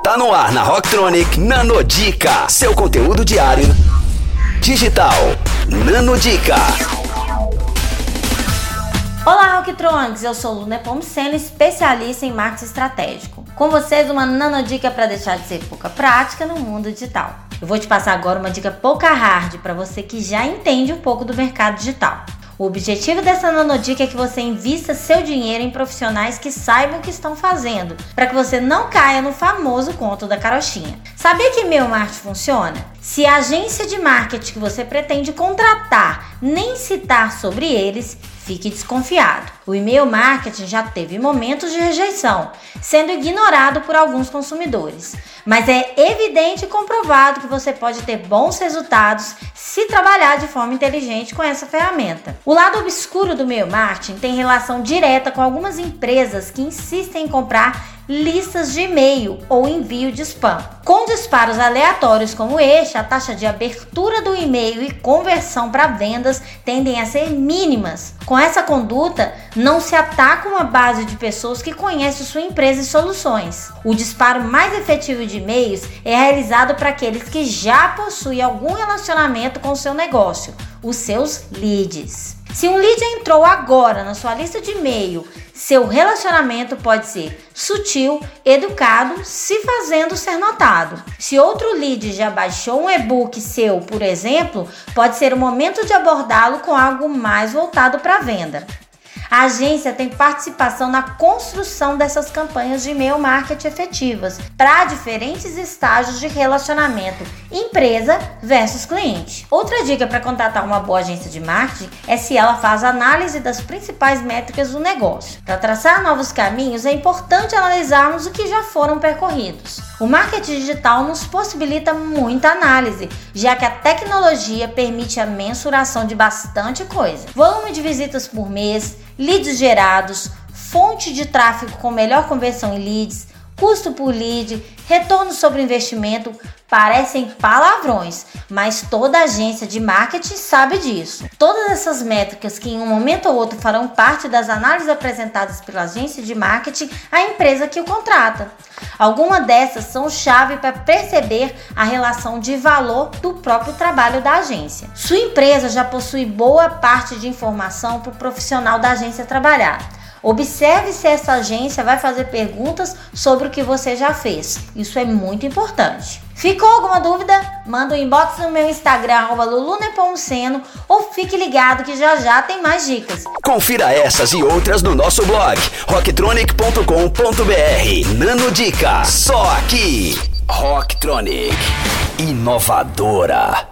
Tá no ar na Rocktronic Nanodica, seu conteúdo diário digital. Nanodica. Olá, Rocktronics! Eu sou Luna Pomoceno, especialista em marketing estratégico. Com vocês, uma nanodica para deixar de ser pouca prática no mundo digital. Eu vou te passar agora uma dica pouca hard para você que já entende um pouco do mercado digital. O objetivo dessa nanodica é que você invista seu dinheiro em profissionais que saibam o que estão fazendo, para que você não caia no famoso conto da carochinha. Sabia que meu marketing funciona? Se a agência de marketing que você pretende contratar nem citar sobre eles, fique desconfiado. O e-mail marketing já teve momentos de rejeição, sendo ignorado por alguns consumidores. Mas é evidente e comprovado que você pode ter bons resultados se trabalhar de forma inteligente com essa ferramenta. O lado obscuro do e-mail marketing tem relação direta com algumas empresas que insistem em comprar listas de e-mail ou envio de spam. Com disparos aleatórios como este, a taxa de abertura do e-mail e conversão para vendas tendem a ser mínimas. Com essa conduta, não se ataca uma base de pessoas que conhecem sua empresa e soluções. O disparo mais efetivo de e-mails é realizado para aqueles que já possuem algum relacionamento com seu negócio, os seus leads. Se um lead entrou agora na sua lista de e-mail, seu relacionamento pode ser sutil, educado, se fazendo ser notado. Se outro lead já baixou um e-book seu, por exemplo, pode ser o momento de abordá-lo com algo mais voltado para venda. A agência tem participação na construção dessas campanhas de e-mail marketing efetivas para diferentes estágios de relacionamento empresa versus cliente. Outra dica para contratar uma boa agência de marketing é se ela faz análise das principais métricas do negócio. Para traçar novos caminhos, é importante analisarmos o que já foram percorridos. O marketing digital nos possibilita muita análise, já que a tecnologia permite a mensuração de bastante coisa. Volume de visitas por mês, leads gerados, fonte de tráfego com melhor conversão em leads, custo por lead, retorno sobre investimento, parecem palavrões, mas toda agência de marketing sabe disso. Todas essas métricas que em um momento ou outro farão parte das análises apresentadas pela agência de marketing à empresa que o contrata. Algumas dessas são chave para perceber a relação de valor do próprio trabalho da agência. Sua empresa já possui boa parte de informação para o profissional da agência trabalhar. Observe se essa agência vai fazer perguntas sobre o que você já fez. Isso é muito importante. Ficou alguma dúvida? Manda um inbox no meu Instagram, lulunepomuceno, ou fique ligado que já já tem mais dicas. Confira essas e outras no nosso blog rocktronic.com.br. Nano Dica, só aqui. Rocktronic, inovadora.